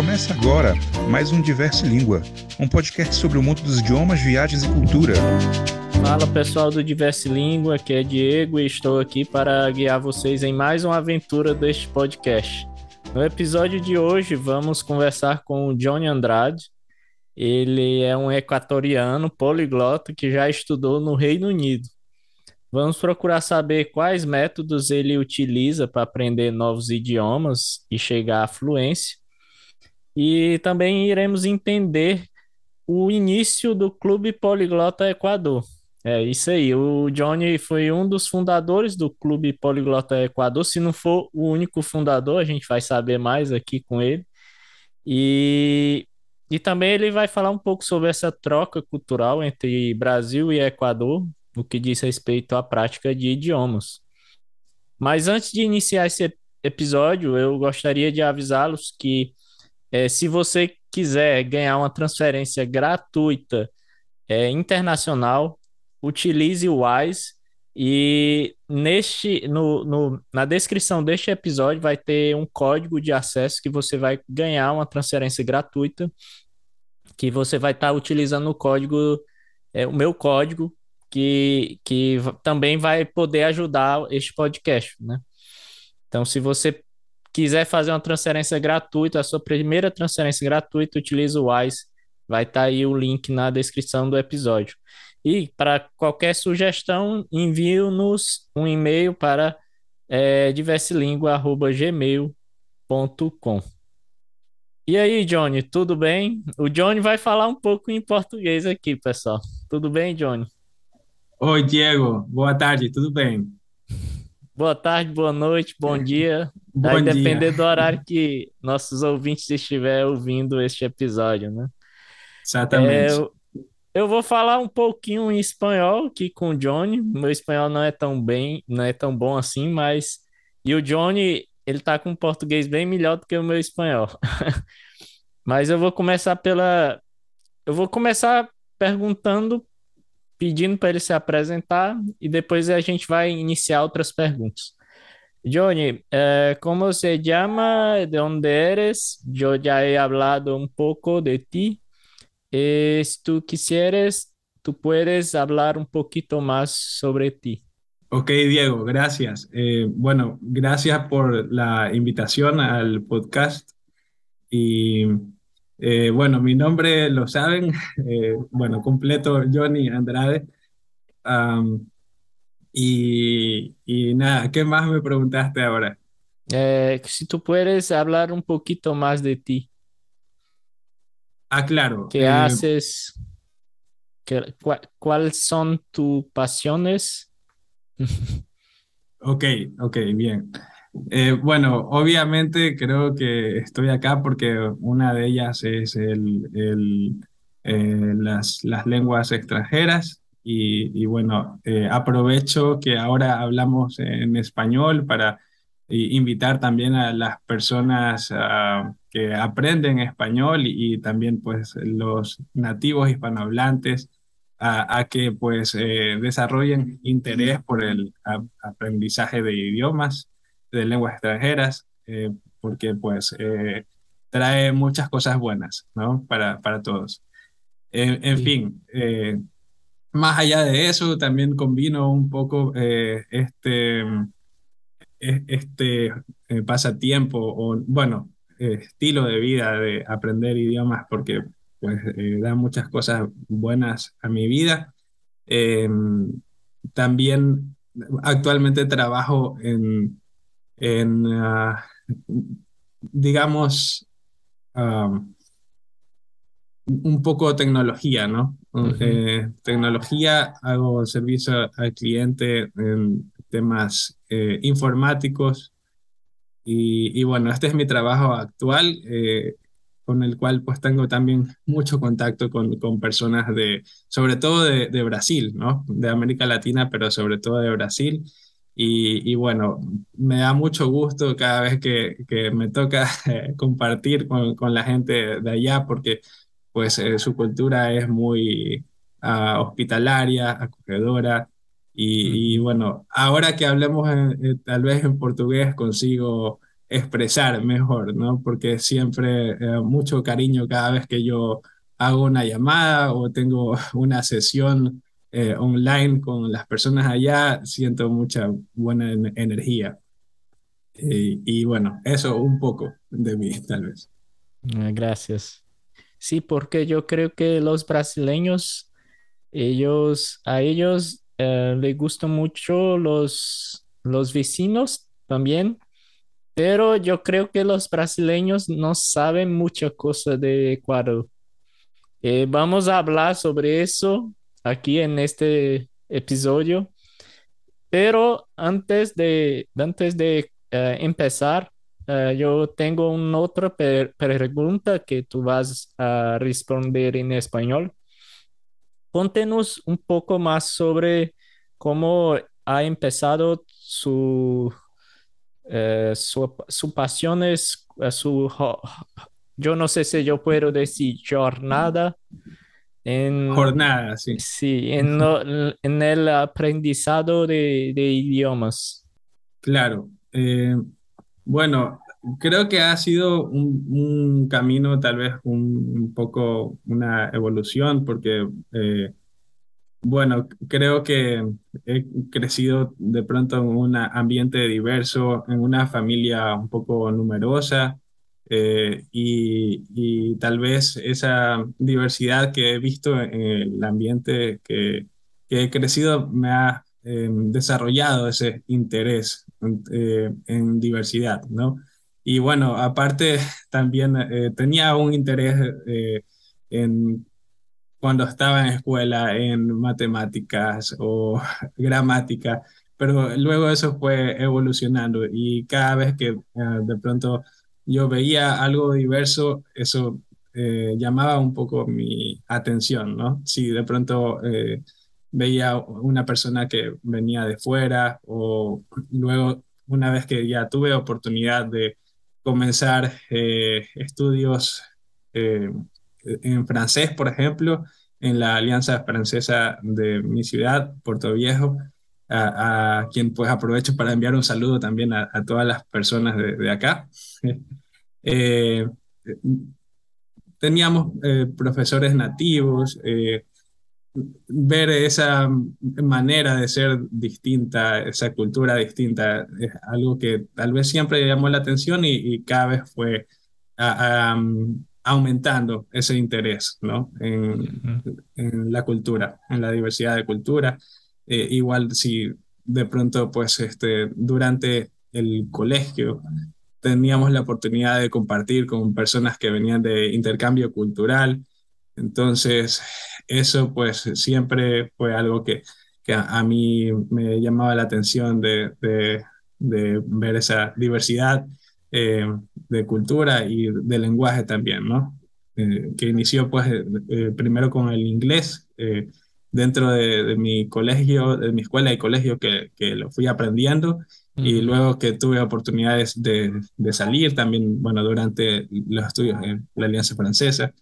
Começa agora mais um Diverse Língua, um podcast sobre o mundo dos idiomas, viagens e cultura. Fala pessoal do Diverse Língua, aqui é Diego e estou aqui para guiar vocês em mais uma aventura deste podcast. No episódio de hoje vamos conversar com o Johnny Andrade. Ele é um equatoriano poliglota que já estudou no Reino Unido. Vamos procurar saber quais métodos ele utiliza para aprender novos idiomas e chegar à fluência. E também iremos entender o início do Clube Poliglota Equador. É isso aí. O Johnny foi um dos fundadores do Clube Poliglota Equador. Se não for o único fundador, a gente vai saber mais aqui com ele. E, e também ele vai falar um pouco sobre essa troca cultural entre Brasil e Equador, no que diz respeito à prática de idiomas. Mas antes de iniciar esse episódio, eu gostaria de avisá-los que é, se você quiser ganhar uma transferência gratuita é, internacional, utilize o Wise e neste no, no, na descrição deste episódio vai ter um código de acesso que você vai ganhar uma transferência gratuita que você vai estar tá utilizando o código é, o meu código que, que também vai poder ajudar este podcast, né? Então, se você quiser fazer uma transferência gratuita, a sua primeira transferência gratuita, utilize o Wise. Vai estar tá aí o link na descrição do episódio. E para qualquer sugestão, envie-nos um e-mail para é, diversilingua.gmail.com. E aí, Johnny, tudo bem? O Johnny vai falar um pouco em português aqui, pessoal. Tudo bem, Johnny? Oi, Diego. Boa tarde, tudo bem? Boa tarde, boa noite, bom dia. Bom Vai dia. depender do horário que nossos ouvintes estiverem ouvindo este episódio, né? Exatamente. É, eu, eu vou falar um pouquinho em espanhol aqui com o Johnny. Meu espanhol não é tão bem, não é tão bom assim, mas e o Johnny, ele tá com um português bem melhor do que o meu espanhol. mas eu vou começar pela eu vou começar perguntando pedindo para ele se apresentar e depois a gente vai iniciar outras perguntas. Johnny, eh, ¿cómo se llama? ¿De dónde eres? Yo ya he hablado un poco de ti. Eh, tú quisieras, tú puedes hablar un poquito más sobre ti. Ok, Diego, gracias. Eh, bueno, gracias por la invitación al podcast. Y eh, bueno, mi nombre lo saben, eh, bueno, completo Johnny Andrade. Y, y nada, ¿qué más me preguntaste ahora? Eh, si tú puedes hablar un poquito más de ti. Ah, claro. ¿Qué haces? ¿Qué- ¿Cuáles son tus pasiones? Ok, ok, bien. Eh, bueno, obviamente creo que estoy acá porque una de ellas es el, el, eh, las, las lenguas extranjeras y, y bueno, eh, aprovecho que ahora hablamos en español para i- invitar también a las personas ah, que aprenden español y, también pues los nativos hispanohablantes a, a que pues eh, desarrollen interés por el aprendizaje de idiomas, de lenguas extranjeras, eh, porque pues eh, trae muchas cosas buenas, ¿no? Para, para todos. En, en Sí. fin, eh, más allá de eso, también combino un poco eh, este, este eh, pasatiempo o, bueno, estilo de vida de aprender idiomas porque pues eh, da muchas cosas buenas a mi vida. Eh, también actualmente trabajo en, en ah, digamos, ah, un poco tecnología, ¿no? Ujú. Eh, tecnología, hago servicio al cliente en temas eh, informáticos y, y bueno, este es mi trabajo actual, eh, con el cual pues tengo también mucho contacto con, con personas de, sobre todo de, de Brasil, ¿no? De América Latina, pero sobre todo de Brasil. Y, y bueno, me da mucho gusto cada vez que, que me toca eh, compartir con, con la gente de allá, porque pues eh, su cultura es muy ah, hospitalaria, acogedora. Y, y, bueno, ahora que hablemos en- eh, tal vez en portugués consigo expresar mejor, ¿no? Porque siempre eh, mucho cariño cada vez que yo hago una llamada o tengo una sesión eh, online con las personas allá, siento mucha buena energía. y bueno, eso un poco de mí, tal vez. Ah, gracias. Sí, porque yo creo que los brasileños, ellos, a ellos eh, les gustan mucho los, los vecinos también, pero yo creo que los brasileños no saben mucha cosa de Ecuador. Eh, vamos a hablar sobre eso aquí en este episodio, pero antes de, antes de eh, empezar, eh, yo tengo una otra pregunta que tú vas a responder en español. Contenos un poco más sobre cómo ha empezado su, eh, su, su pasión, es, eh, su, yo no sé si yo puedo decir jornada. En, jornada, sí. Sí, en, en el aprendizado de, de idiomas. Claro. Bueno, creo que ha sido un, camino, tal vez un, poco una evolución, porque, eh, bueno, creo que he crecido de pronto en un ambiente diverso, en una familia un poco numerosa, eh, y, tal vez esa diversidad que he visto en el ambiente que, he crecido me ha Em, desarrollado ese interés eh, en diversidad, ¿no? Y bueno, aparte también eh, tenía un interés eh, en cuando estaba en escuela en matemáticas o gramática, pero luego eso fue evolucionando y cada vez que de pronto yo veía algo diverso, eso llamaba un poco mi atención, ¿no? Si de pronto veía una persona que venía de fuera o luego una vez que ya tuve oportunidad de comenzar eh, estudios eh, en francés, por ejemplo, en la Alianza Francesa de mi ciudad, Puerto Viejo, a, quien pues aprovecho para enviar un saludo también a, todas las personas de, acá. Eh, teníamos profesores nativos, ver esa manera de ser distinta, esa cultura distinta, es algo que tal vez siempre llamó la atención y, cada vez fue aumentando ese interés ¿no? en, la cultura, en la diversidad de cultura. Eh, igual si de pronto, pues este, durante el colegio teníamos la oportunidad de compartir con personas que venían de intercambio cultural, entonces eso pues siempre fue algo que, que a, mí me llamaba la atención de, de, ver esa diversidad eh, de cultura y de lenguaje también, ¿no? Eh, que inició pues eh, primero con el inglés dentro de, mi colegio, de mi escuela y colegio que, que lo fui aprendiendo y luego que tuve oportunidades de, de, salir también, bueno, durante los estudios en la Alianza Francesa.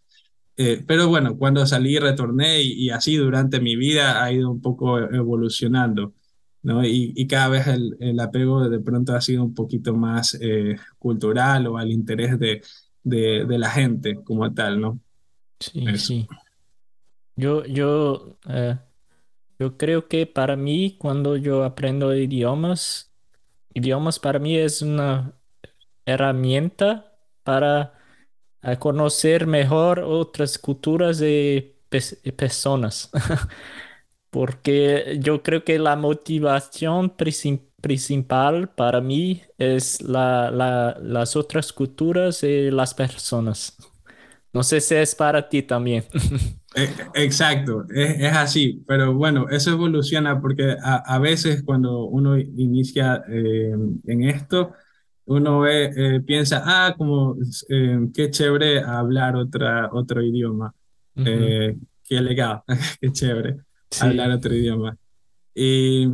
Eh, pero bueno, cuando salí, retorné y, así durante mi vida ha ido un poco evolucionando, ¿no? Y, cada vez el, apego de pronto ha sido un poquito más eh, cultural o al interés de, de, la gente como tal, ¿no? Sí, sí. Yo, yo, eh, yo creo que para mí, cuando yo aprendo idiomas, idiomas para mí es una herramienta para a conocer mejor otras culturas y personas. Porque yo creo que la motivación principal para mí es la, las otras culturas y las personas. No sé si es para ti también. E, exacto, es, es, así, pero bueno, eso evoluciona porque a, a veces cuando uno inicia eh, en esto, uno ve, eh, piensa, ah, como eh, qué chévere hablar otra, otro idioma, eh, qué legal, qué chévere hablar otro idioma. Y,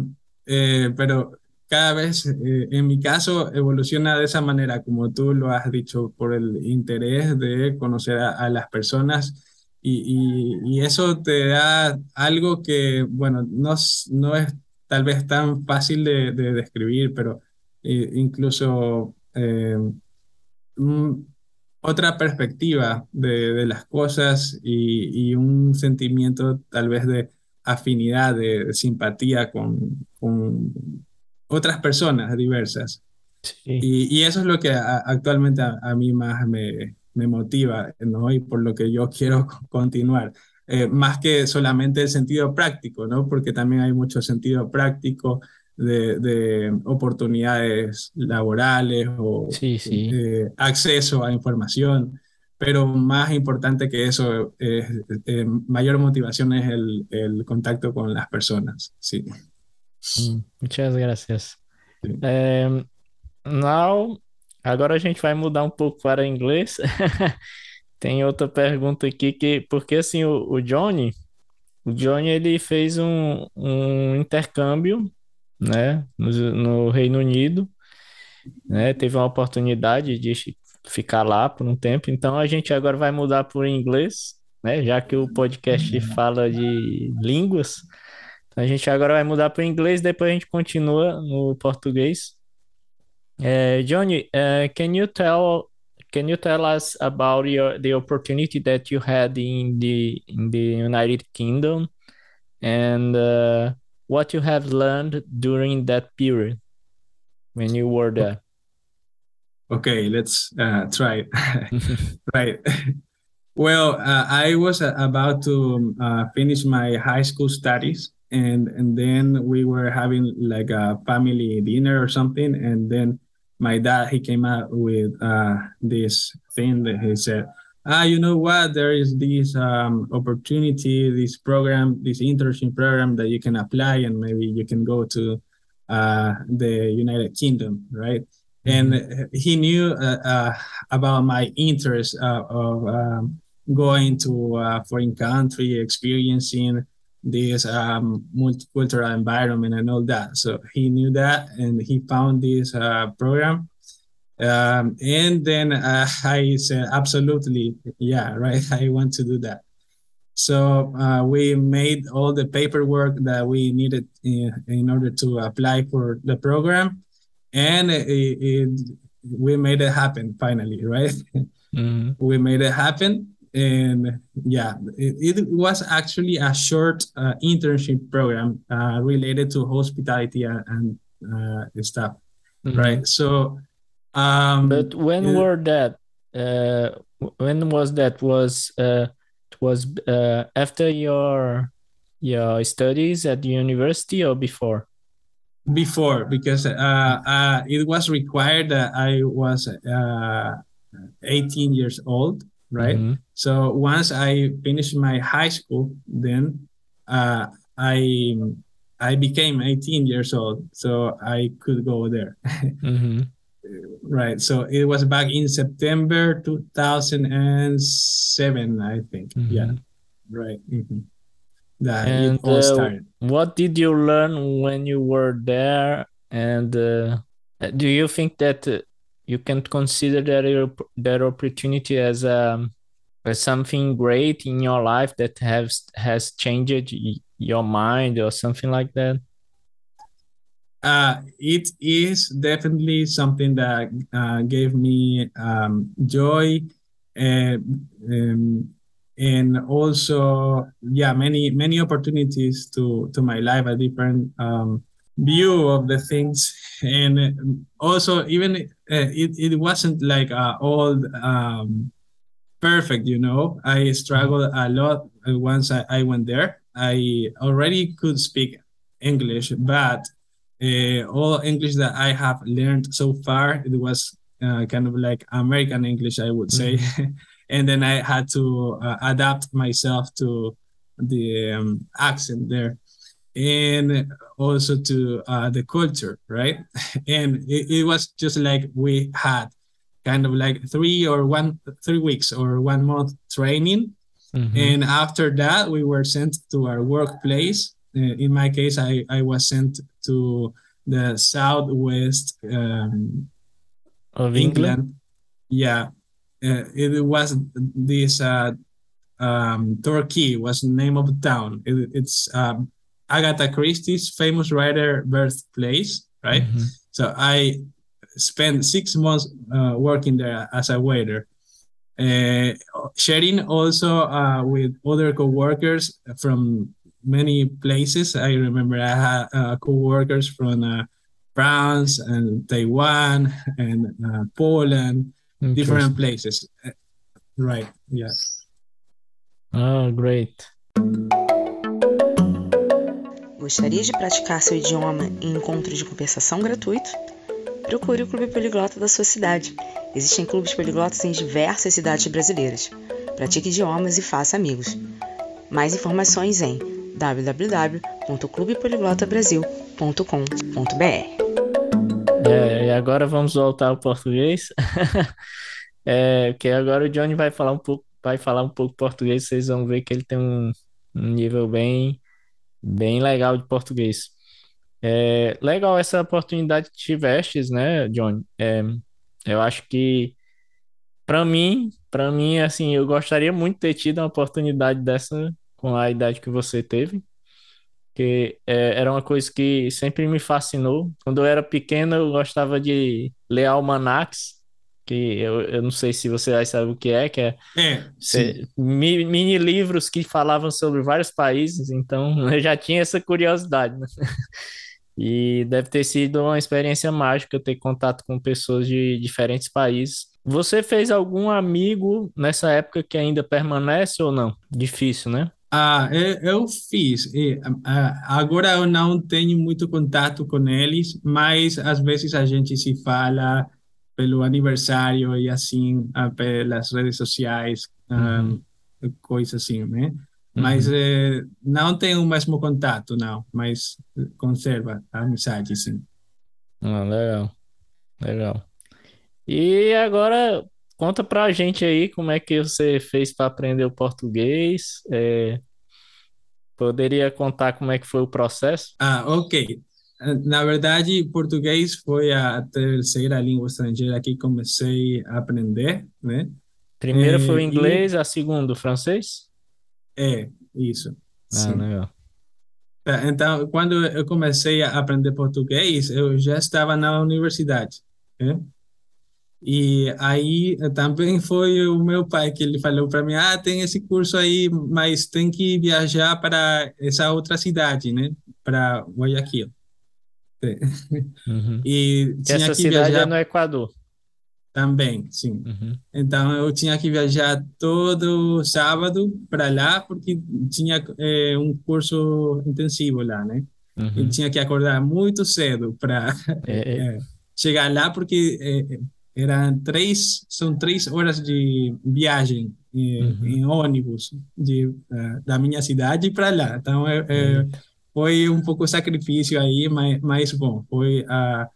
pero cada vez, en mi caso, evoluciona de esa manera, como tú lo has dicho, por el interés de conocer a, las personas. Y, y, eso te da algo que, bueno, no, no es tal vez tan fácil de, de describir, pero incluso eh, otra perspectiva de, las cosas y, un sentimiento tal vez de afinidad, de, simpatía con, otras personas diversas. Y, eso es lo que actualmente a, mí más me, motiva, ¿no? Y por lo que yo quiero continuar. Eh, más que solamente el sentido práctico, ¿no? Porque también hay mucho sentido práctico de, oportunidades laborales o eh, acceso a información, pero más importante que eso, es, eh, mayor motivación es el, el, contacto con las personas. Sí. Muchas gracias. Em, now, agora a gente vai mudar um pouco para inglês. Tem outra pergunta aqui que, porque assim, o, o Johnny, o Johnny ele fez um, um intercâmbio né, no, no Reino Unido, né, teve uma oportunidade de ficar lá por um tempo, então a gente agora vai mudar para o inglês, né, já que o podcast fala de línguas, então a gente agora vai mudar para o inglês, depois a gente continua no português. Uh, Johnny, uh, can you tell can you tell us about your the opportunity that you had in the in the United Kingdom and uh, what you have learned during that period when you were there. Okay, let's uh, try. right. Well, uh, I was uh, about to uh, finish my high school studies, and and then we were having like a family dinner or something, and then my dad he came out with uh, this thing that he said, ah, you know what? There is this um, opportunity, this program, this internship program that you can apply, and maybe you can go to uh, the United Kingdom, right? Mm-hmm. And he knew uh, uh, about my interest uh, of um, going to a foreign country, experiencing this um, multicultural environment and all that. So he knew that, and he found this uh, program um, and then uh, I said, absolutely, yeah, right. I want to do that. So uh, we made all the paperwork that we needed in, in order to apply for the program, and it, it, we made it happen finally, right? Mm-hmm. we made it happen, and yeah, it, it was actually a short uh, internship program uh, related to hospitality and, and uh, stuff, mm-hmm. right? So um, but when it, were that? Uh, when was that? Was uh, it was uh, after your your studies at the university or before? Before, because uh, uh, it was required that I was uh, 18 years old, right? Mm-hmm. So once I finished my high school, then uh, I I became 18 years old, so I could go there. mm-hmm right. So it was back in September 2007, I think. Mm-hmm. Yeah, right. Mm-hmm. That and, all uh, what did you learn when you were there? And uh, do you think that uh, you can consider that that opportunity as um as something great in your life that has has changed your mind or something like that? uh, it is definitely something that uh, gave me um, joy and, um, and also yeah many many opportunities to to my life a different um, view of the things and also even it, it wasn't like uh, all um, perfect you know i struggled a lot once I, I went there i already could speak english but uh, all English that I have learned so far, it was uh, kind of like American English, I would say. Mm-hmm. and then I had to uh, adapt myself to the um, accent there and also to uh, the culture, right? and it, it, was just like we had kind of like three or one, three weeks or one month training. Mm-hmm. And after that, we were sent to our workplace uh, in my case, I, I was sent to the southwest um, of England. England. Yeah, uh, it was this uh, um, Torquay was the name of the town. It, it's um, Agatha Christie's famous writer birthplace, right? Mm-hmm. So I spent six months uh, working there as a waiter. Uh, sharing also uh, with other co-workers from many places. I remember I had uh, co-workers from uh, France and Taiwan and uh, Poland, different places. Uh, right. Yeah. Oh, great. Gostaria de praticar seu idioma em encontro de conversação gratuito? Procure o Clube Poliglota da sua cidade. Existem clubes poliglotas em diversas cidades brasileiras. Pratique idiomas e faça amigos. Mais informações em www.clubepoliglotabrasil.com.br. É, e agora vamos voltar ao português. é, agora o Johnny vai falar um pouco, vai falar um pouco português, vocês vão ver que ele tem um, um nível bem bem legal de português. É legal essa oportunidade que tivestes, né, Johnny? É, eu acho que para mim, para mim, assim, eu gostaria muito de ter tido uma oportunidade dessa com a idade que você teve, que é, era uma coisa que sempre me fascinou. Quando eu era pequeno, eu gostava de ler almanacs, que eu, eu não sei se você já sabe o que é, que é, é mini, mini, livros que falavam sobre vários países, então eu já tinha essa curiosidade, né? E deve ter sido uma experiência mágica ter contato com pessoas de diferentes países. Você fez algum amigo nessa época que ainda permanece ou não? Difícil, né? Ah, eu, eu fiz. E, agora eu não tenho muito contato com eles, mas às vezes a gente se fala pelo aniversário e assim, pelas redes sociais, uhum. um, coisa assim, né? Mas uhum. eh, não tem o mesmo contato, não, mas conserva a amizade, sim. Ah, legal, legal. E agora, conta pra gente aí como é que você fez para aprender o português. É, poderia contar como é que foi o processo? Ah, ok. Na verdade, português foi a terceira língua estrangeira que comecei a aprender, né? Primeiro foi o eh, inglês, e... a segunda o francês? É, isso. Ah, sim. legal. Então, quando eu comecei a aprender português, eu já estava na universidade. Né? E aí também foi o meu pai que ele falou para mim: ah, tem esse curso aí, mas tem que viajar para essa outra cidade, né? Para Guayaquil. Uhum. E tinha essa que cidade viajar... é no Equador. Também, sim. Uhum. Então eu tinha que viajar todo sábado para lá porque tinha é, um curso intensivo lá, né? Uhum. E tinha que acordar muito cedo para é, é. é, chegar lá porque é, eram três, são três horas de viagem é, uhum. em ônibus de, da minha cidade para lá. Então uhum. Foi um pouco sacrifício aí, mas, mas bom, foi a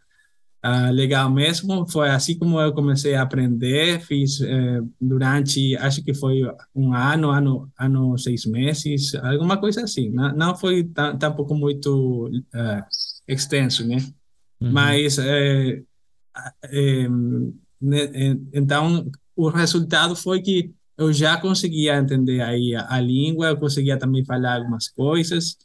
Uh, legal mesmo. Foi assim como eu comecei a aprender. Fiz eh, durante, acho que foi um ano, ano, ano, seis meses, alguma coisa assim. Não, não foi tampouco muito uh, extenso, né? Uhum. Mas, eh, eh, né, então, o resultado foi que eu já conseguia entender aí a, a língua, eu conseguia também falar algumas coisas.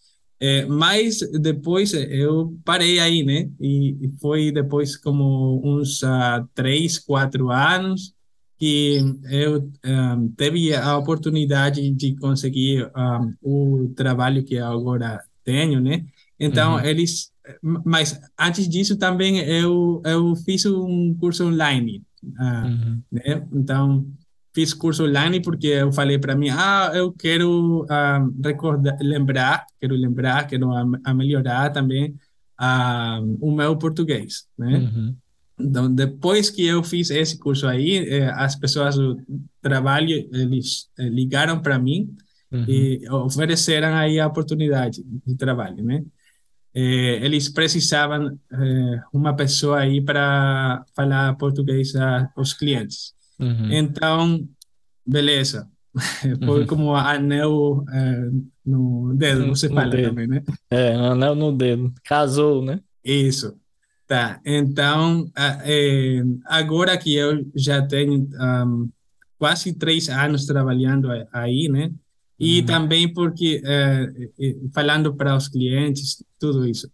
É, mas depois eu parei aí, né? E, foi depois como uns uh, três, quatro anos que eu um, ah, teve a oportunidade de conseguir um, ah, o trabalho que agora tenho, né? Então, uhum. eles... Mas antes disso também eu, eu fiz um curso online, uh, uhum. né? Então, fiz curso online porque eu falei para mim, ah, eu quero uh, recordar, lembrar, quero lembrar, quero a, melhorar também uh, o meu português, né? Uhum. Então, depois que eu fiz esse curso aí, eh, as pessoas do trabalho, eles eh, ligaram para mim uhum. e ofereceram aí a oportunidade de trabalho, né? Eh, eles precisavam eh, uma pessoa aí para falar português aos clientes. Uhum. Então, beleza. Foi uhum. como anel é, no dedo, você no fala dedo. também, né? É, anel no dedo. Casou, né? Isso. Tá. Então, é, agora que eu já tenho um, quase três anos trabalhando aí, né? E uhum. também porque, é, falando para os clientes, tudo isso.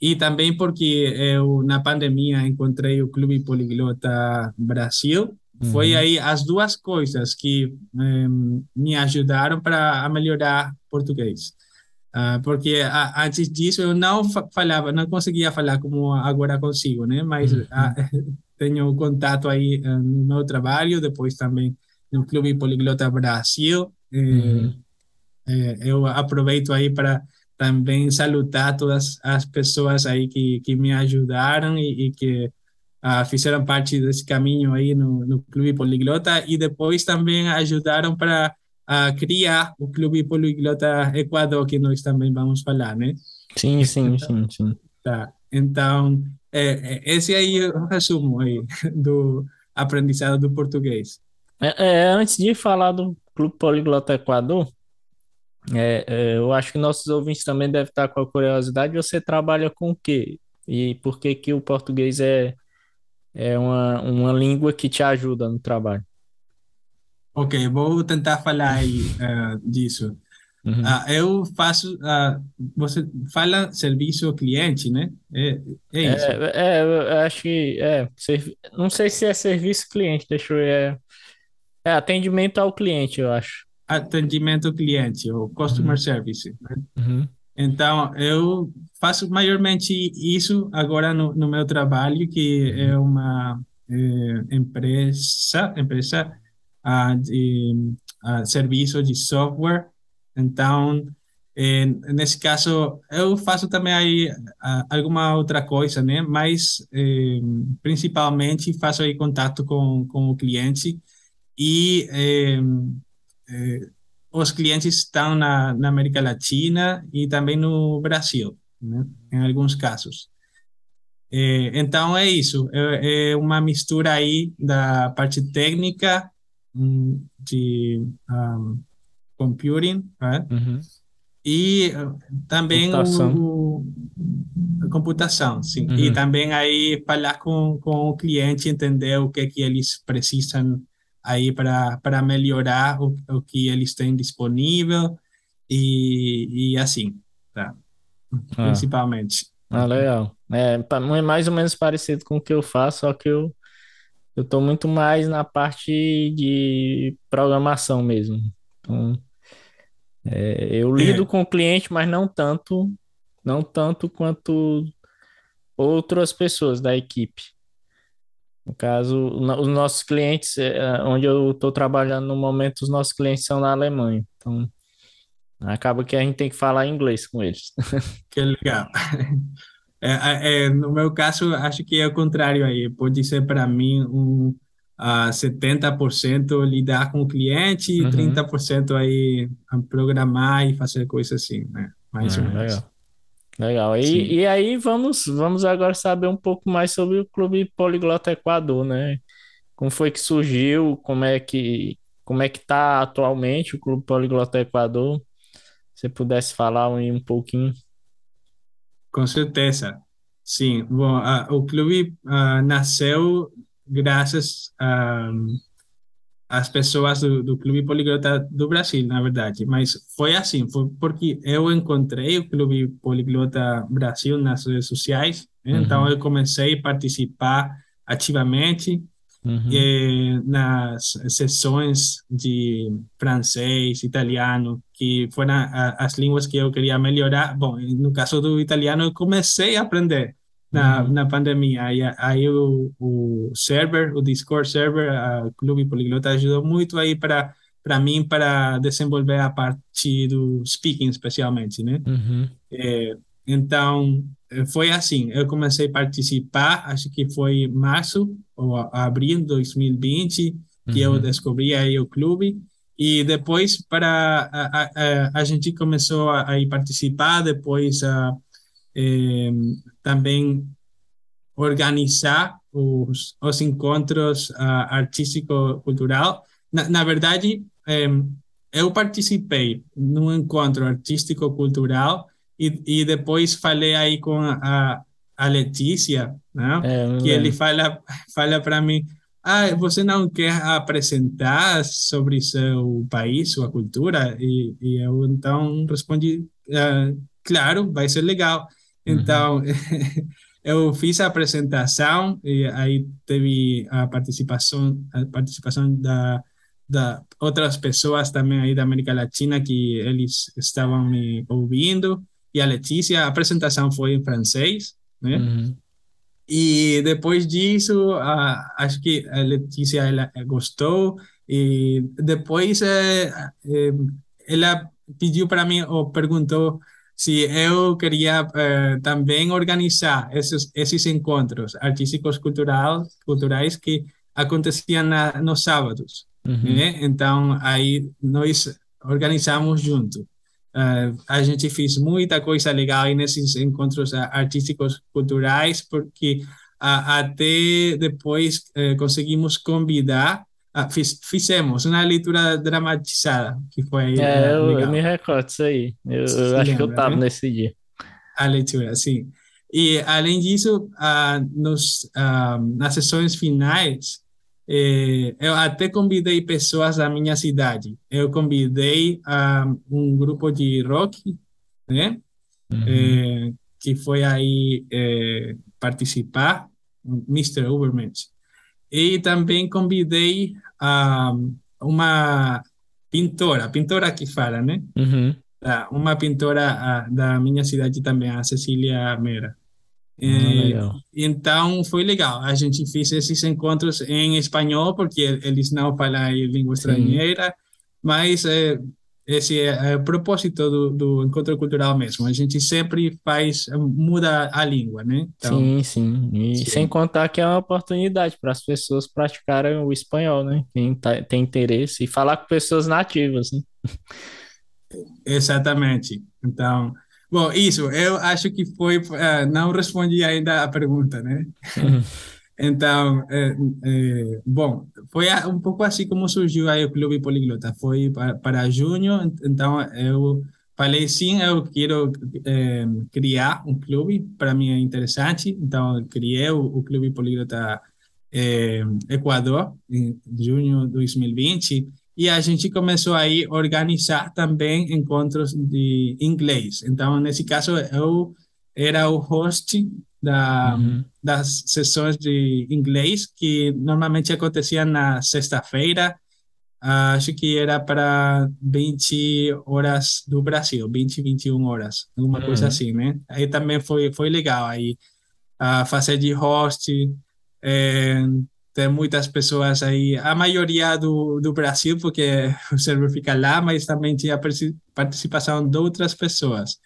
e também porque eu, na pandemia, encontrei o Clube Poliglota Brasil. Uhum. Foi aí as duas coisas que um, me ajudaram para melhorar português. Uh, porque a, antes disso eu não falava, não conseguia falar como agora consigo, né? Mas uhum. uh, tenho contato aí uh, no meu trabalho, depois também no Clube Poliglota Brasil. Eh, uhum. Eh, eu aproveito aí para também salutar todas as pessoas aí que, que me ajudaram e, e que uh, fizeram parte desse caminho aí no, no Clube Poliglota e depois também ajudaram para uh, criar o Clube Poliglota Equador, que nós também vamos falar, né? Sim, sim, sim, sim. Tá. Então, é, é, esse aí é o resumo aí do aprendizado do português. É, é, antes de falar do Clube Poliglota Equador, é, é, eu acho que nossos ouvintes também devem estar com a curiosidade. Você trabalha com o quê? E por que que o português é, é uma, uma língua que te ajuda no trabalho? Ok, vou tentar falar aí uh, disso. Uhum. Uh, eu faço, uh, você fala serviço ao cliente, né? É, é isso. É, é, eu acho que é, não sei se é serviço cliente, deixa eu ver. É, é atendimento ao cliente, eu acho atendimento ao cliente, o customer uhum. service. Né? Uhum. Então, eu faço maiormente isso agora no, no meu trabalho, que é uma é, empresa, empresa uh, de uh, serviço de software. Então, é, nesse caso, eu faço também aí uh, alguma outra coisa, né? Mas, é, principalmente, faço aí contato com, com o cliente e os clientes estão na, na, América Latina e também no Brasil, né? em alguns casos. Eh, então é isso, é, é, uma mistura aí da parte técnica hum, de um, computing né? uhum. e também computação. O, computação, sim. Uhum. E também aí falar com, com o cliente, entender o que, é que eles precisam aí para, melhorar o, o que eles têm disponível e, e assim, tá? Ah. Principalmente. Ah, legal. É, é mais ou menos parecido com o que eu faço, só que eu eu estou muito mais na parte de programação mesmo. Então, é, eu lido é. com o cliente, mas não tanto, não tanto quanto outras pessoas da equipe. No caso, os nossos clientes, é, é, onde eu estou trabalhando no momento, os nossos clientes são na Alemanha. Então, acaba que a gente tem que falar inglês com eles. Que legal. É, é, no meu caso, acho que é o contrário aí. Pode ser para mim um uh, 70% lidar com o cliente e uhum. 30% aí programar e fazer coisas assim, né? Mais ou menos. Legal. Legal. E, e aí vamos, vamos agora saber um pouco mais sobre o Clube Poliglota Equador, né? Como foi que surgiu, como é que como é que tá atualmente o Clube Poliglota Equador? Se pudesse falar um, um pouquinho. Com certeza. Sim, bom, uh, o clube uh, nasceu graças a as pessoas do, do Clube Poliglota do Brasil, na verdade. Mas foi assim, foi porque eu encontrei o Clube Poliglota Brasil nas redes sociais, uhum. então eu comecei a participar ativamente uhum. eh, nas sessões de francês, italiano, que foram as línguas que eu queria melhorar. Bom, no caso do italiano, eu comecei a aprender na, uhum. na pandemia. Aí, aí o, o server, o Discord server, a Clube Poliglota ajudou muito aí para para mim para desenvolver a parte do speaking especialmente, né? Uhum. É, então foi assim, eu comecei a participar, acho que foi março ou abril de 2020 que uhum. eu descobri aí o clube e depois para a, a, a gente começou a, a participar, depois a eh, também organizar os, os encontros uh, artístico-cultural. Na, na, verdade, eh, eu participei num encontro artístico-cultural e, e depois falei aí com a, a Letícia, né? É, que ele fala, fala para mim, ah, você não quer apresentar sobre seu país, sua cultura? E, e eu então respondi, ah, claro, vai ser legal. Então, eu fiz a apresentação e aí teve a participação, a participação da, da outras pessoas também aí da América Latina que eles estavam me ouvindo e a Letícia, a apresentação foi em francês, né? Uhum. E depois disso, a, acho que a Letícia ela gostou e depois é, é, ela pediu para mim ou perguntou se eu queria eh, também organizar esses, esses encontros artísticos culturais, culturais que aconteciam na, nos sábados. Uhum. Né? Então, aí nós organizamos junto. Uh, a gente fez muita coisa legal nesses encontros artísticos culturais, porque uh, até depois conseguimos convidar ah, fiz, fizemos uma leitura dramatizada, que foi É, eu, eu, me recordo disso aí. Eu, eu acho lembra, que eu estava né? nesse dia. A leitura, sim. E, além disso, ah, nos, ah, nas sessões finais, eh, eu até convidei pessoas da minha cidade. Eu convidei um grupo de rock, né? Uhum. Eh, que foi aí eh, participar, Mr. Ubermensch. E também convidei a uma pintora, pintora que fala, né? Uhum. Uma pintora da minha cidade também, a Cecília Mera. Ah, então foi legal. A gente fez esses encontros em espanhol, porque eles não falam língua estrangeira, mas é, esse é, é o propósito do, do, encontro cultural mesmo. A gente sempre faz, muda a língua, né? Então, sim, sim. E sim. sem contar que é uma oportunidade para as pessoas praticarem o espanhol, né? Quem tá, tem interesse e falar com pessoas nativas, né? Exatamente. Então, bom, isso, eu acho que foi, uh, não respondi ainda a pergunta, né? Uhum. Então, é, é, bom, foi um pouco assim como surgiu aí o Clube Poliglota. Foi para, para junho, então eu falei sim, eu quero é, criar um clube, para mim é interessante. Então, criei o, o Clube Poliglota Equador em junho de 2020 e a gente começou aí a organizar também encontros de inglês. Então, nesse caso, eu era o host da, uhum. das sessões de inglês que normalmente aconteciam na sexta-feira. Acho que era para 20 horas do Brasil, 20, 21 horas, alguma uhum. coisa assim, né? Aí também foi, foi legal aí a fazer de host, é, ter muitas pessoas aí, a maioria do, do Brasil, porque o server fica lá, mas também tinha participação de outras pessoas.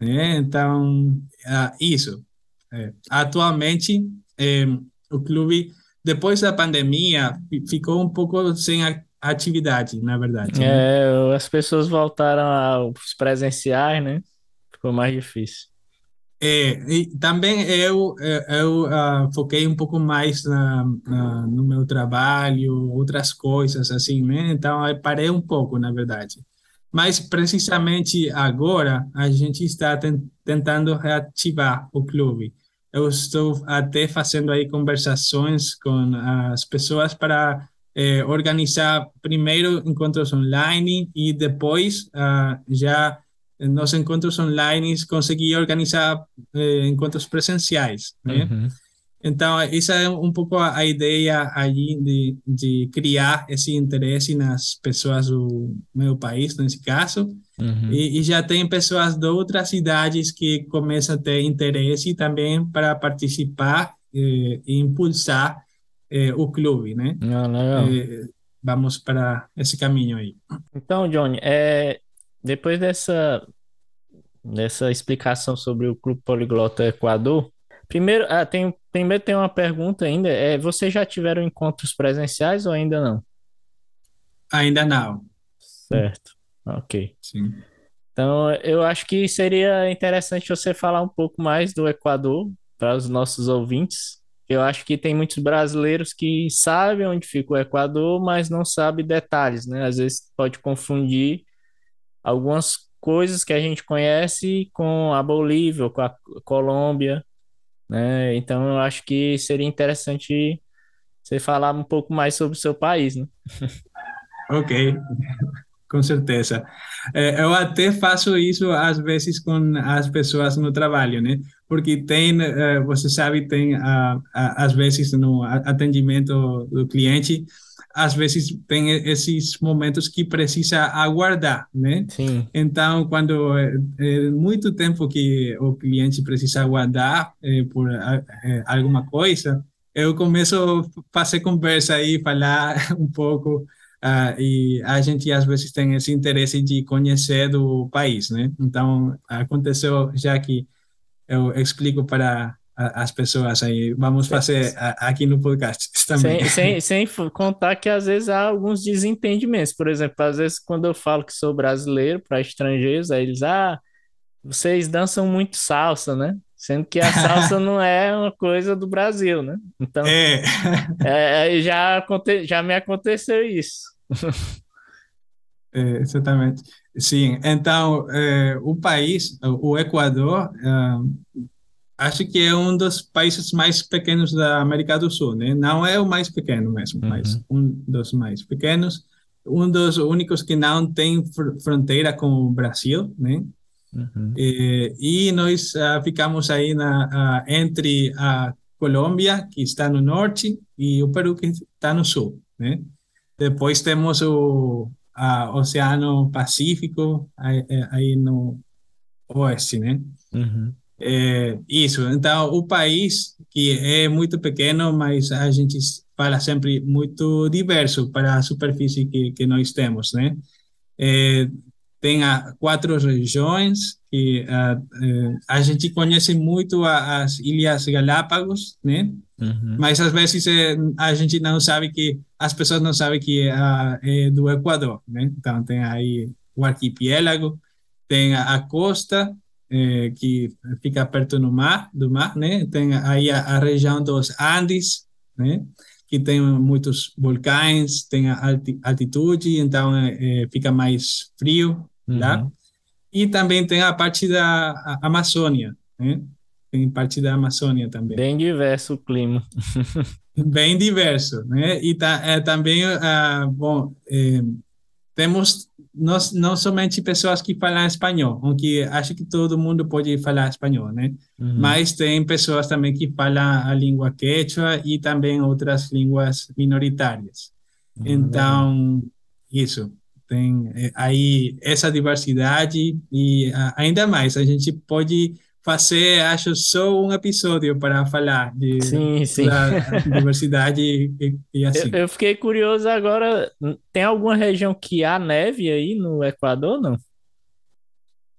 Né? Então, uh, isso. É, atualmente, é, o clube, depois da pandemia, ficou um pouco sem atividade, na verdade. Né? É, as pessoas voltaram aos presenciais, né? Ficou mais difícil. É, e também eu, eu uh, foquei um pouco mais na, na, no meu trabalho, outras coisas assim, né? Então, eu parei um pouco, na verdade. Mas, precisamente agora, a gente está tentando reativar o clube eu estou até fazendo aí conversações com as pessoas para eh, organizar primeiro encontros online e depois uh, já nos encontros online conseguir organizar eh, encontros presenciais. Né? Uhum. Então, essa é um pouco a, ideia aí de, de criar esse interesse nas pessoas do meu país, nesse caso. Uhum. E, e, já tem pessoas de outras cidades que começam a ter interesse também para participar eh, e impulsar eh, o clube, né? Ah. Eh, vamos para esse caminho aí. Então, Johnny, é, depois dessa, dessa explicação sobre o Clube Poliglota Equador, primeiro, ah, tem, primeiro tem uma pergunta ainda. É, vocês já tiveram encontros presenciais ou ainda não? Ainda não. Certo. Ok. Sim. Então, eu acho que seria interessante você falar um pouco mais do Equador para os nossos ouvintes. Eu acho que tem muitos brasileiros que sabem onde fica o Equador, mas não sabem detalhes, né? Às vezes pode confundir algumas coisas que a gente conhece com a Bolívia, com a Colômbia, né? Então, eu acho que seria interessante você falar um pouco mais sobre o seu país, né? Ok com certeza. É, eu até faço isso às vezes com as pessoas no trabalho, né? Porque tem, é, você sabe, tem às vezes no atendimento do cliente, às vezes tem esses momentos que precisa aguardar, né? Sim. Então, quando é, é muito tempo que o cliente precisa aguardar é, por é, alguma coisa, eu começo a fazer conversa e falar um pouco Uh, e a gente às vezes tem esse interesse de conhecer do país, né? Então aconteceu já que eu explico para as pessoas aí, vamos fazer aqui no podcast também. Sem, sem, sem contar que às vezes há alguns desentendimentos, por exemplo, às vezes quando eu falo que sou brasileiro para estrangeiros, aí eles, ah, vocês dançam muito salsa, né? Sendo que a salsa não é uma coisa do Brasil, né? Então, é. é já, aconte, já me aconteceu isso. É, exatamente. Sim, então, é, o país, o Equador, é, acho que é um dos países mais pequenos da América do Sul, né? Não é o mais pequeno mesmo, uhum. mas um dos mais pequenos. Um dos únicos que não tem fr fronteira com o Brasil, né? Uhum. É, e nós uh, ficamos aí na, uh, entre a Colômbia, que está no norte, e o Peru, que está no sul, né? Depois temos o a Oceano Pacífico, aí, é, aí no oeste, né? Uhum. É, isso, então o país que é muito pequeno, mas a gente fala sempre muito diverso para a superfície que, que nós temos, né? É, tem a, quatro regiões que a, a gente conhece muito as Ilhas Galápagos, né? Uhum. Mas às vezes é, a gente não sabe que as pessoas não sabem que é, é do Equador, né? Então tem aí o arquipélago, tem a, a costa é, que fica perto do mar, do mar, né? Tem aí a, a região dos Andes, né? Que tem muitos vulcões, tem a altitude, então é, fica mais frio lá. Uhum. E também tem a parte da Amazônia, né? Tem parte da Amazônia também. Bem diverso o clima. Bem diverso, né? E tá, é, também, uh, bom, é, temos nós, não somente pessoas que falam espanhol, aunque acho que todo mundo pode falar espanhol, né? Uhum. Mas tem pessoas também que falam a língua quechua e também outras línguas minoritárias. Uhum. Então, isso tem é, aí essa diversidade e uh, ainda mais a gente pode fazer, acho, só um episódio para falar de, sim, sim. da diversidade e, e assim. Eu, eu, fiquei curioso agora, tem alguma região que há neve aí no Equador, não?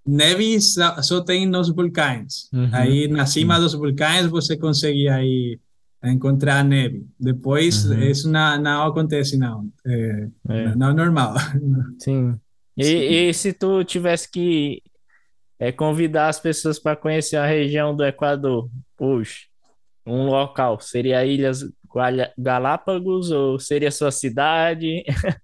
Neve só, só tem nos vulcões. Uhum. Aí, na cima dos vulcões, você consegue aí encontrar neve. Depois, uhum. isso não, não acontece, não. É, é. Não é normal. Sim. E, Sim. e se tu tivesse que é convidar as pessoas para conhecer a região do Equador hoje. Um local seria Ilhas Galápagos ou seria sua cidade?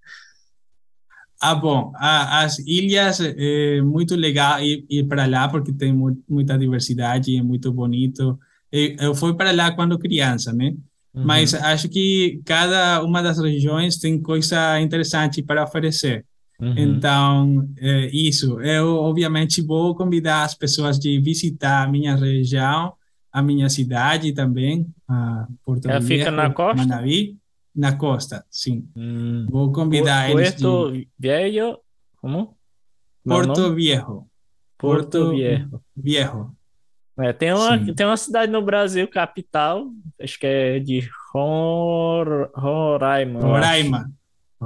Ah, bom, as ilhas é muito legal ir, ir para lá porque tem muita diversidade, é muito bonito. Eu fui para lá quando criança, né? Uhum. Mas acho que cada uma das regiões tem coisa interessante para oferecer. Uhum. Então, é isso. Eu, obviamente, vou convidar as pessoas de visitar a minha região, a minha cidade também, a Porto Ela Viejo, fica na costa? Manaví, na costa, sim. Hum. Vou convidar eles Porto de... Viejo, como? Porto Viejo. Porto, Porto Viejo. Viejo. É, tem, uma, tem uma cidade no Brasil, capital, acho que é de Roraima. Roraima.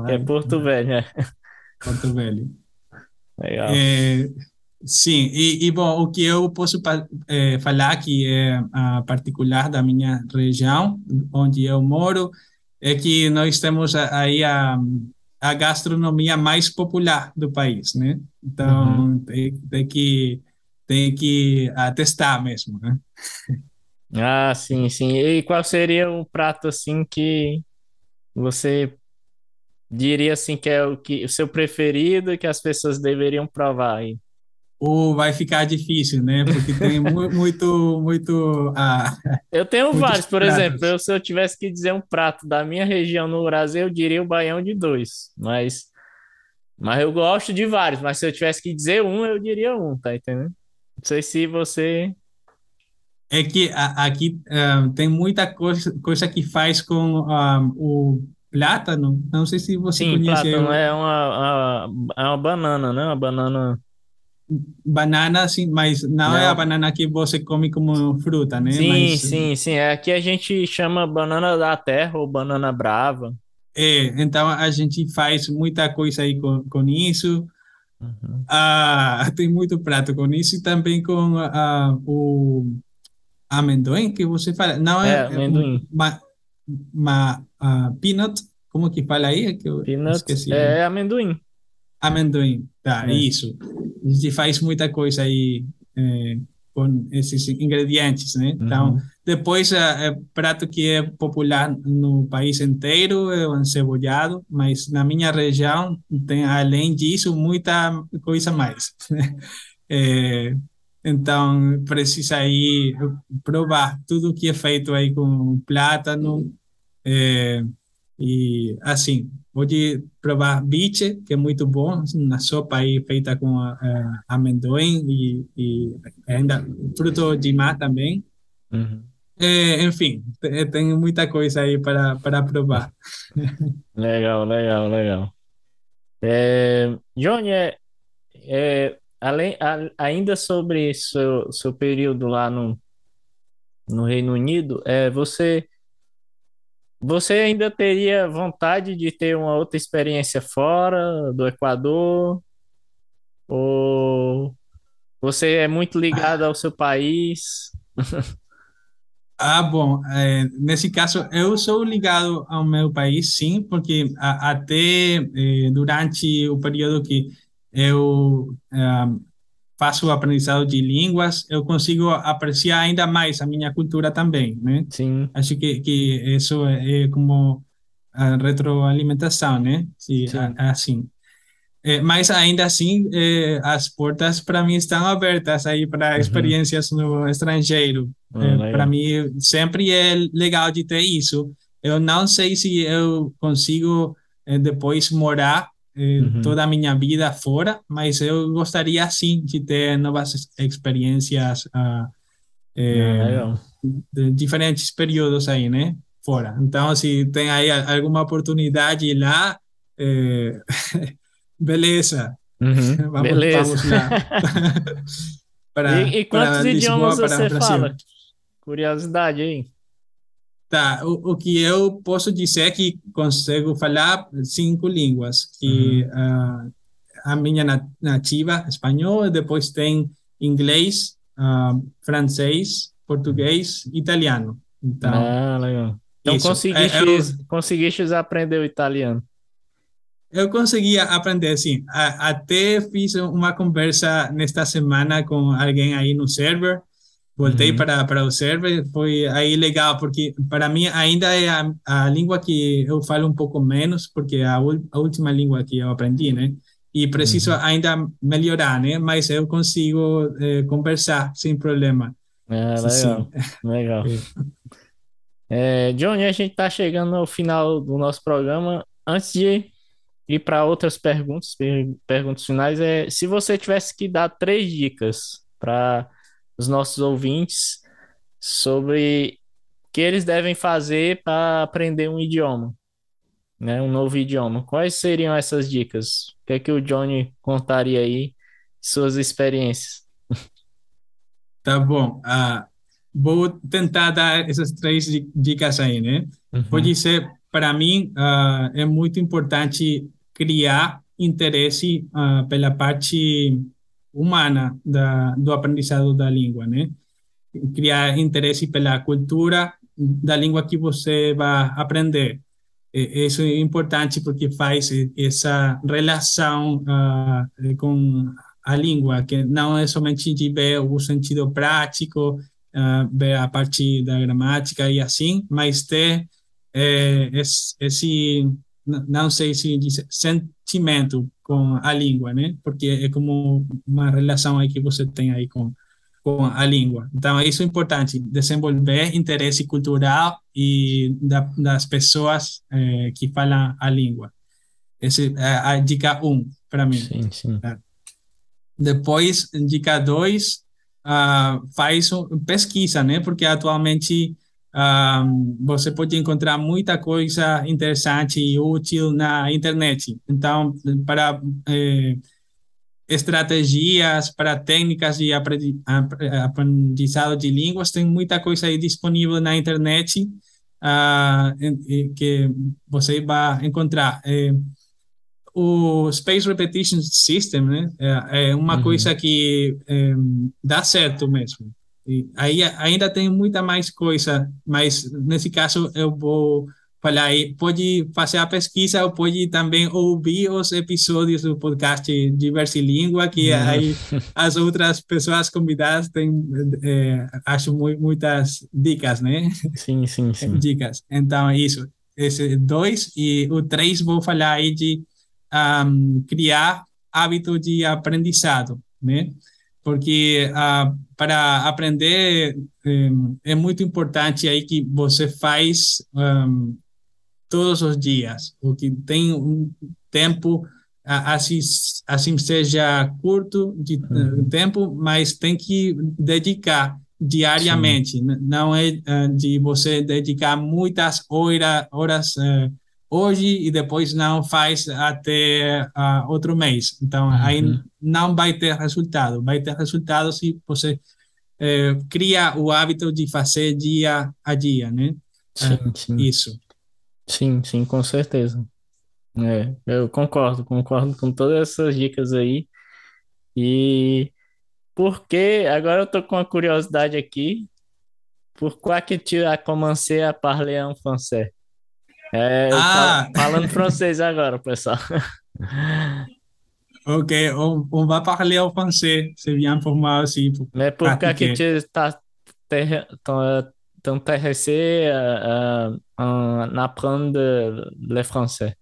Que é Porto Velho, né? Porto Velho. Legal. É, sim, e, e, bom, o que eu posso é, falar que é a particular da minha região, onde eu moro, é que nós temos aí a, a gastronomia mais popular do país, né? Então, uhum. tem, tem, que tem que testar mesmo, né? Ah, sim, sim. E qual seria um prato assim que você diria assim que é o que o seu preferido e que as pessoas deveriam provar aí? Ou vai ficar difícil, né? Porque tem muito, muito. Ah, eu tenho vários, por pratos. exemplo, eu, se eu tivesse que dizer um prato da minha região no Brasil, eu diria o baião de dois, mas Mas eu gosto de vários, mas se eu tivesse que dizer um, eu diria um, tá entendendo? Não sei se você. É que a, aqui uh, tem muita coisa, coisa que faz com uh, o plátano. Não sei se você Sim, conhece. plátano é uma, uma, é uma banana, né? Uma banana. Banana, sim, mas não, é a Não. banana que você come como fruta, né? Sim, Mas, sim, sim. É, Aqui a gente chama banana da terra ou banana brava. É, então a gente faz muita coisa aí com, com isso. Uhum. Ah, tem muito prato com isso e também com ah, o amendoim que você fala. Não É, é, amendoim. Ma, ah, peanut, como que fala aí? É que eu Peanut esqueci. é amendoim. Amendoim, tá, É. isso. A gente faz muita coisa aí eh, com esses ingredientes, né? Então, Uhum. depois, é, é prato que é popular no país inteiro é o encebollado, mas na minha região tem, além disso, muita coisa mais. É, então, precisa aí provar tudo que é feito aí com plátano, é, e assim, pode provar biche, que é muito bom, uma sopa aí feita com eh, amendoim e, e ainda fruto de mar também. Uhum. É, enfim, te- tem muita coisa aí para, para provar. Legal, legal, legal. É, Johnny, é, além, ainda sobre seu, seu período lá no, no Reino Unido, é, você, você ainda teria vontade de ter uma outra experiência fora do Equador? Ou você é muito ligado ao seu país? Ah, bom, eh, nesse caso, eu sou ligado ao meu país, sim, porque a- até eh, durante o período que eu ah, faço o aprendizado de línguas, eu consigo apreciar ainda mais a minha cultura também, né? Sim, Acho que, que isso é como a retroalimentação, né? Se, Sim. a- assim. É, mas ainda assim, é, as portas para mim estão abertas aí para Uhum. experiências no estrangeiro. Ah, É, legal. para mim sempre é legal de ter isso. Eu não sei se eu consigo é, depois morar é, Uhum. toda a minha vida fora, mas eu gostaria sim de ter novas ex- experiências. ah, é, Ah, de diferentes períodos aí, né? Fora. Então, se tem aí alguma oportunidade lá, é, beleza, Uhum, vamos, beleza. vamos lá. para, E, e quantos para Lisboa, idiomas para você fala? Curiosidade aí. Tá, o, o que eu posso dizer é que consigo falar cinco línguas, que ah, a minha na- nativa, espanhol, depois tem inglês, ah, francês, português, italiano. Então, Ah, legal. Então isso. conseguiste, É, eu- conseguiste aprender o italiano. Eu conseguia aprender, sim. A- Até fiz uma conversa nesta semana com alguém aí no server. Voltei Uhum. para, para o server, foi aí legal, porque para mim ainda é a, a língua que eu falo um pouco menos, porque é a, a última língua que eu aprendi, né? E preciso Uhum. ainda melhorar, né? Mas eu consigo eh, conversar sem problema. Ah, Sim. legal. Legal. É, Johnny, a gente tá chegando ao final do nosso programa. Antes de ir para outras perguntas, per- perguntas finais, é se você tivesse que dar três dicas para os nossos ouvintes sobre o que eles devem fazer para aprender um idioma, né? Um novo idioma. Quais seriam essas dicas? O que é que o Johnny contaria aí, suas experiências? Tá bom. Ah, vou tentar dar essas três di- dicas aí, né? Uhum. Pode ser, para mim, ah, é muito importante criar interesse ah, pela parte humana da, do aprendizado da língua, né? Criar interesse pela cultura da língua que você vai aprender. Isso é importante porque faz essa relação ah, com a língua, que não é somente de ver o sentido prático, ah, ver a parte da gramática e assim, mas ter eh, esse, não sei se diz, sentimento com a língua, né? Porque é como uma relação aí que você tem aí com com a língua. Então, isso é importante, desenvolver interesse cultural e da, das pessoas eh, que falam a língua. Esse é a dica 1 um, para mim. Sim, sim. É. Depois, dica 2, uh, faz pesquisa, né? Porque atualmente uh, você pode encontrar muita coisa interessante e útil na internet. Então, para eh, estratégias, para técnicas de aprendizado de línguas, tem muita coisa aí disponível na internet uh, que você vai encontrar. É, o Space Repetition System né, é, é uma uhum. coisa que é, dá certo mesmo. E aí ainda tem muita mais coisa, mas nesse caso eu vou falar aí, pode fazer a pesquisa ou pode também ouvir os episódios do podcast Diversilíngua, que uhum. aí as outras pessoas convidadas têm, é, acho, muitas dicas, né? Sim, sim, sim. Dicas. Então, isso. Esse dois. E o três, vou falar aí de um, criar hábito de aprendizado, né? Porque uh, para aprender um, é muito importante aí que você faz um, todos os dias, o que tem um tempo assim assim seja curto de uhum. tempo, mas tem que dedicar diariamente. Sim. Não é de você dedicar muitas horas, horas uh, hoje e depois não faz até uh, outro mês. Então, uhum. aí não vai ter resultado. Vai ter resultado se você uh, cria o hábito de fazer dia a dia, né? Sim, sim. Isso. Sim, sim, com certeza. É, eu concordo, concordo com todas essas dicas aí. E porque agora eu tô com uma curiosidade aqui. Pourquoi que tu as commencé à parler en français? É, ah. falando francês agora, pessoal. Ok, on, on va parler en français. C'est bien pour moi aussi. Pour Mais pourquoi que tu t'intéresser à, à, apprendre le français?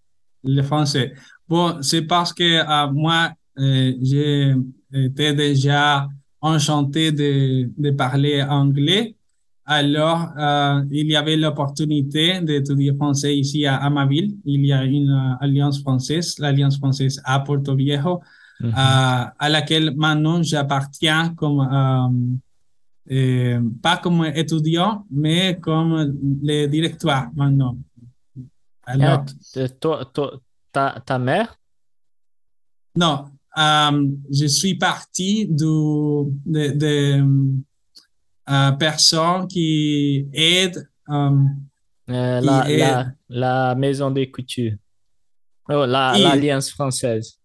Le français. Bon, c'est parce que euh, moi, euh, j'étais déjà enchanté de, de parler anglais alors, euh, il y avait l'opportunité d'étudier français ici à, à, ma ville. Il y a une uh, alliance française, l'alliance française à Porto Viejo, mm -hmm. uh, à laquelle maintenant j'appartiens comme, euh, pas comme étudiant, mais comme le directeur maintenant. Alors, ah, toi, toi, ta, ta mère? Non, je suis parti du, de, de uh, personne qui aide. Um, euh, la, aide. La, la, maison des coutures. Oh, L'Alliance la, française.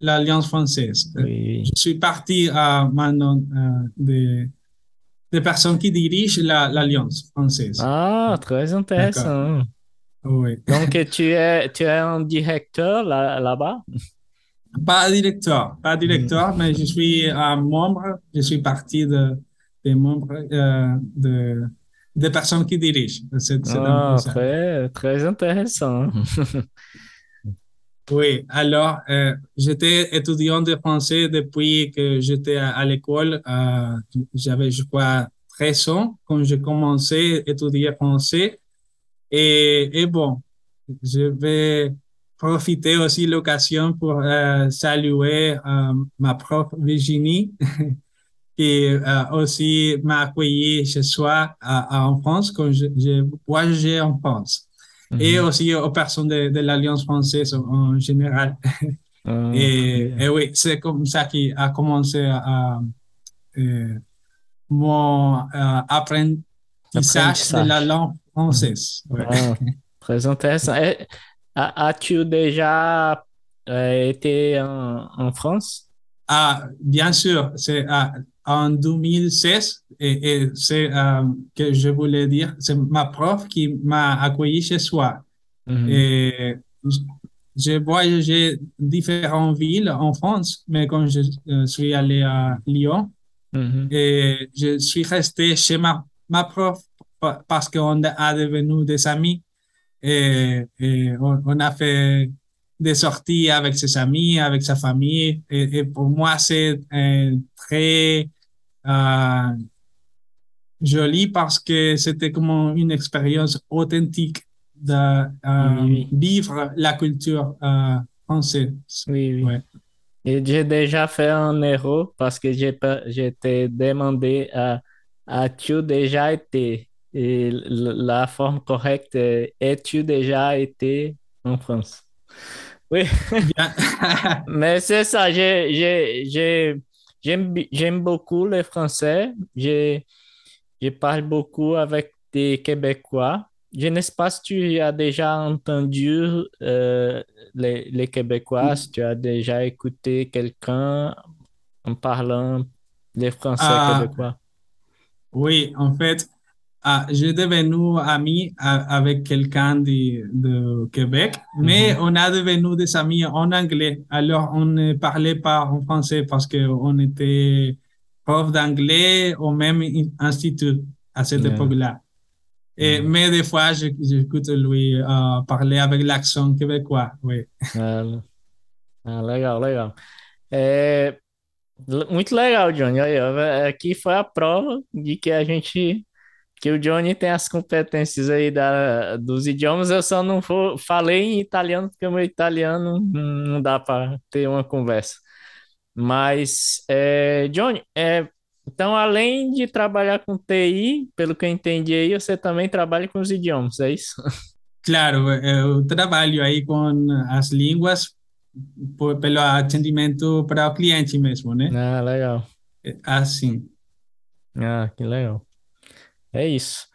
L'Alliance française. Oui. Je suis parti à maintenant uh, des, des personnes qui dirigent l'Alliance française. Ah, très intéressant. Oui. Donc, tu es, tu es un directeur là-bas? Là pas directeur, pas directeur, mm. mais je suis un membre, je suis parti de, des membres euh, de, des personnes qui dirigent. C'est, ah, très, très intéressant. oui, alors, euh, j'étais étudiant de français depuis que j'étais à, l'école. Euh, j'avais, je crois, 13 ans quand j'ai commencé à étudier français. Et, et bon, je vais profiter aussi de l'occasion pour euh, saluer ma prof Virginie qui euh, aussi m'a accueilli chez soi en France quand j'ai voyagé en France. -hmm. Et aussi aux personnes de, de l'Alliance française en général. Oh, et, et, oui, c'est comme ça qui a commencé à, euh, mon euh, apprentissage de la langue française. Ouais. Oh, très intéressant. As-tu déjà euh, été en, en, France? Ah, bien sûr. C'est ah, en 2016, et, et c'est euh, que je voulais dire, c'est ma prof qui m'a accueilli chez soi. Mm -hmm. Et j'ai voyagé différentes villes en France, mais quand je euh, suis allé à Lyon, mm -hmm. et je suis resté chez ma, ma prof parce qu'on a devenu des amis et, et on, on, a fait des sorties avec ses amis, avec sa famille. Et, et pour moi, c'est euh, très euh, joli parce que c'était comme une expérience authentique de euh, vivre la culture euh, française. Oui, oui. Ouais. Et j'ai déjà fait un erreur parce que j'ai été demandé à as-tu déjà été? Et la forme correcte est es-tu déjà été en France? Oui, mais c'est ça, j'ai- j'aime, beaucoup le français. Je, je parle beaucoup avec des Québécois. Je ne sais pas si tu as déjà entendu euh, les, les Québécois, si tu as déjà écouté quelqu'un en parlant les Français Ah. québécois. Oui, en fait, ah, j'ai devenu ami avec quelqu'un de, de Québec, mais Mhm. on a devenu des amis en anglais. Alors, on ne parlait pas en français parce qu'on était prof d'anglais au même in- institut à cette Yeah. époque-là. Et. Mais des fois, je- j'écoute lui euh, parler avec l'accent québécois. Oui. Ah, ah, legal, legal. É, le- muito legal, Johnny. Ó, aqui foi a prova de que a gente, que o Johnny tem as competências aí da, dos idiomas. Eu só não vou, falei em italiano porque o meu italiano não dá para ter uma conversa. Mas, é, Johnny, é, então além de trabalhar com TI, pelo que eu entendi aí, você também trabalha com os idiomas, é isso? Claro, eu trabalho aí com as línguas por, pelo atendimento para o cliente mesmo, né? Ah, legal. Assim. Ah, que legal. É isso.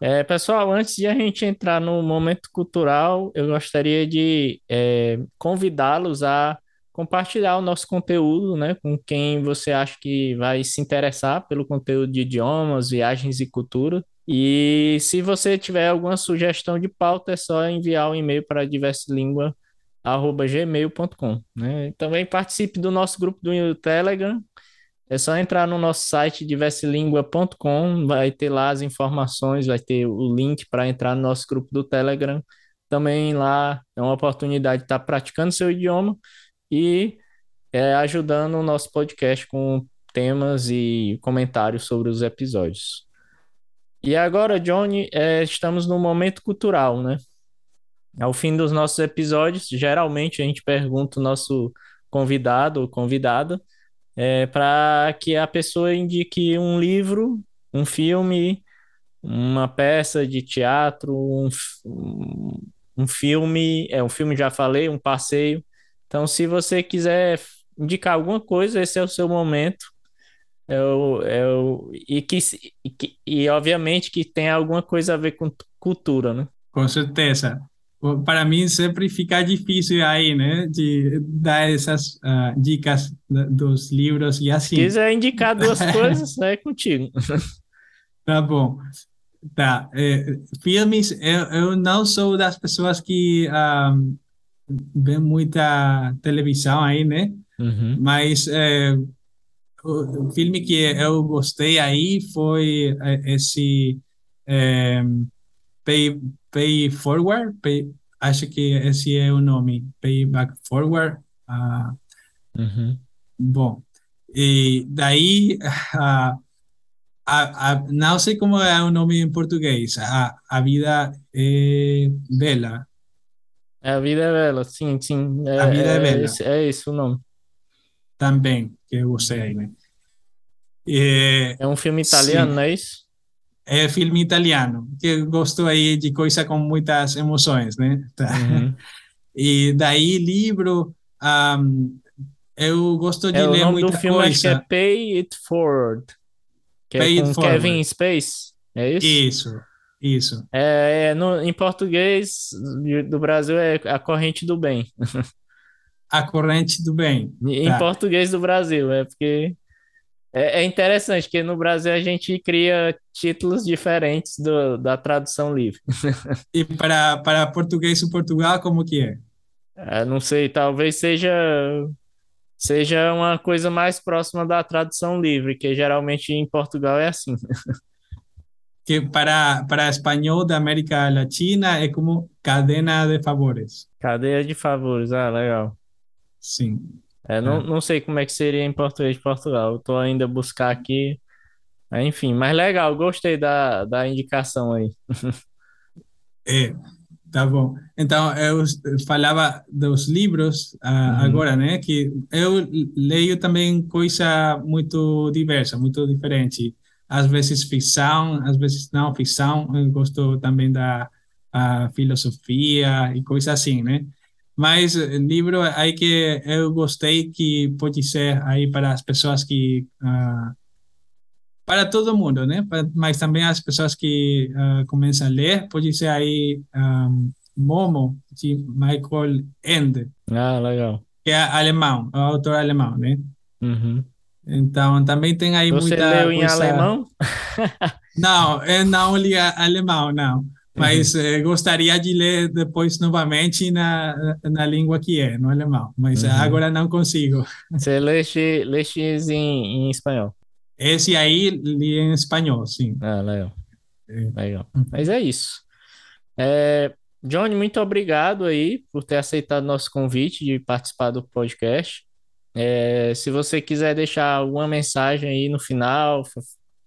É, pessoal, antes de a gente entrar no momento cultural, eu gostaria de é, convidá-los a compartilhar o nosso conteúdo, né, com quem você acha que vai se interessar pelo conteúdo de idiomas, viagens e cultura. E se você tiver alguma sugestão de pauta, é só enviar um e-mail para diversilingua@gmail.com, né? Também participe do nosso grupo do Telegram. É só entrar no nosso site diversilingua.com, vai ter lá as informações, vai ter o link para entrar no nosso grupo do Telegram. Também lá é uma oportunidade de estar praticando seu idioma e é, ajudando o nosso podcast com temas e comentários sobre os episódios. E agora, Johnny, é, estamos no momento cultural, né? Ao fim dos nossos episódios, geralmente a gente pergunta o nosso convidado ou convidada é, para que a pessoa indique um livro, um filme, uma peça de teatro, um, um, filme, é um filme já falei, um passeio. Então, se você quiser indicar alguma coisa, esse é o seu momento. É o, é e, que, e, que- e, obviamente que tem alguma coisa a ver com cultura, né? Com certeza. Para mim sempre fica difícil aí, né, de dar essas ah, dicas dos livros e Se assim. quiser indicar duas coisas, é contigo. Tá bom. Tá. é, filmes, eu, eu não sou das pessoas que ah, vê muita televisão aí, né? Uhum. Mas é, o, o filme que eu gostei aí foi é, esse é, Pay, Pay Forward, Pay- acho que esse é o nome, Payback Forward. Ah, Uhum. bom, e daí, ah, a, a, não sei como é o nome em português, a, a vida é bela, A vida é bela, sim, sim. É, A vida é bela. esse- é isso o nome. também, que eu gostei né? É, É um filme italiano, Sim. não é isso? É filme italiano, que eu gosto aí de coisa com muitas emoções, né? Tá. Uhum. E daí, livro, ahm, eu gosto de É, o ler nome do muita filme acho que é coisa. Pay It Forward, que Pay é It com. Kevin Space, é isso? Isso, isso. É, é, no, em português do Brasil é A Corrente do Bem. A corrente do bem. Em Tá. português do Brasil, é porque é, é interessante que no Brasil a gente cria títulos diferentes do, da tradução livre. E para, para português e Portugal, como que é? É, não sei, talvez seja seja uma coisa mais próxima da tradução livre, que geralmente em Portugal é assim. Que para, para espanhol da América Latina é como cadena de favores. Cadeia de favores, ah, legal. Sim. É, não, É. não sei como é que seria em português de Portugal. Eu tô ainda a buscar aqui. É, Enfim, mas legal, gostei da, da indicação aí. É. Tá bom. Então, eu falava dos livros uh, uhum. agora, né? Que eu leio também coisa muito diversa, muito diferente. Às vezes ficção, às vezes não ficção. Eu gosto também da filosofia e coisa assim, né? Mas eh, livro aí que eu gostei que pode ser aí para as pessoas que uh, para todo mundo, né? Mas também as pessoas que uh, começam a ler, pode ser aí um, Momo, de Michael Ende. Ah, legal. Que é alemão, é um autor alemão, né? Uhum. Então, também tem aí Você muita leu em alemão? não, eu não li alemão, não. Mas uhum. eh, gostaria de ler depois novamente na, na língua que é, no alemão. Mas uhum. agora não consigo. Você leste, leste em, em espanhol? Esse aí li em espanhol, sim. Ah, legal. É. Legal. Mas é isso. É, Johnny, muito obrigado aí por ter aceitado nosso convite de participar do podcast. É, se você quiser deixar alguma mensagem aí no final,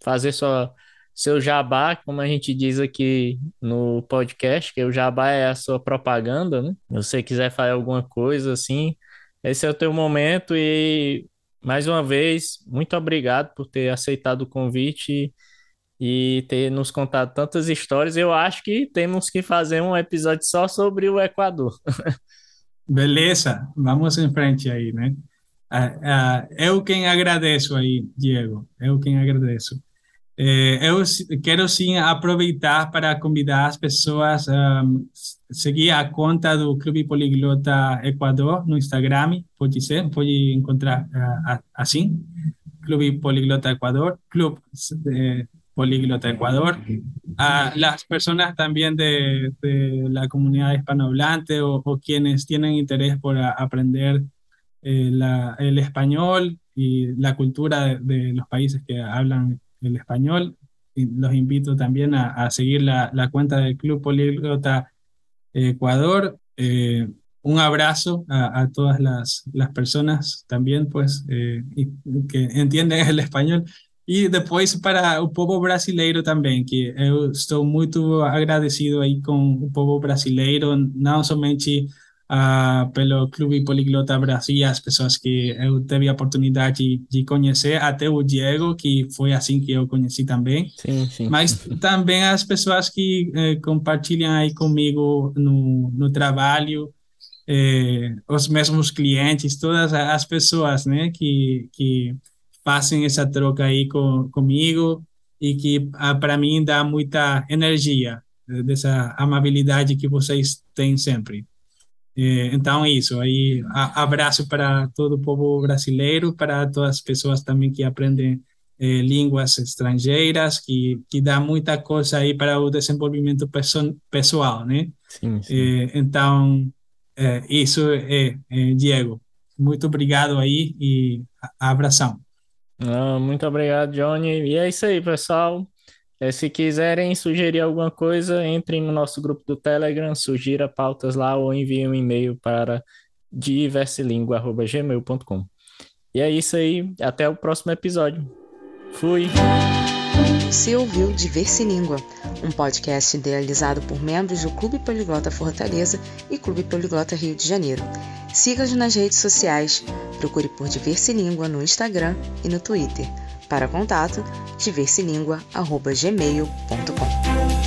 fazer sua, seu jabá, como a gente diz aqui no podcast, que o jabá é a sua propaganda, né? Se você quiser fazer alguma coisa assim, esse é o teu momento e mais uma vez, muito obrigado por ter aceitado o convite e ter nos contado tantas histórias. Eu acho que temos que fazer um episódio só sobre o Equador. Beleza, vamos em frente aí, né? Uh, uh, eu quem agradeço aí, Diego, eu quem agradeço. Eh, eu quero sim aproveitar para convidar as pessoas a um, seguir a conta do Clube Poliglota Equador no Instagram, pode ser, pode encontrar uh, assim, Clube Poliglota Ecuador, Club eh, Políglota Ecuador, a las personas también de, de la comunidad hispanohablante o, quienes tienen interés por a, aprender eh, la, el español y la cultura de, de, los países que hablan el español. Y los invito también a, seguir la, cuenta del Club Políglota Ecuador. Eh, un abrazo a, todas las, personas también, pues, eh, que entienden el español E depois para o povo brasileiro também, que eu estou muito agradecido aí com o povo brasileiro, não somente uh, pelo Clube Poliglota Brasil, as pessoas que eu tive a oportunidade de conhecer, até o Diego, que foi assim que eu conheci também, sim, sim. mas também as pessoas que eh, compartilham aí comigo no, no trabalho, eh, os mesmos clientes, todas as pessoas, né, que, que façam essa troca aí com, comigo e que ah, para mim dá muita energia dessa amabilidade que vocês têm sempre. Eh, então, isso. Aí, abraço para todo o povo brasileiro, para todas as pessoas também que aprendem eh, línguas estrangeiras, que, que dá muita coisa aí para o desenvolvimento pessoal, né? Sim, sim. Eh, então, eh, isso é, é, Diego. Muito obrigado aí e abração. Ah, muito obrigado, Johnny. E é isso aí, pessoal. É, se quiserem sugerir alguma coisa, entrem no nosso grupo do Telegram, sugira pautas lá ou enviem um e-mail para diversilingua.gmail.com. E é isso aí, até o próximo episódio. Fui! Você ouviu Diversilíngua, um podcast idealizado por membros do Clube Poliglota Fortaleza e Clube Poliglota Rio de Janeiro. Siga-nos nas redes sociais, procure por Diversilíngua no Instagram e no Twitter. Para contato, diversilingua.gmail.com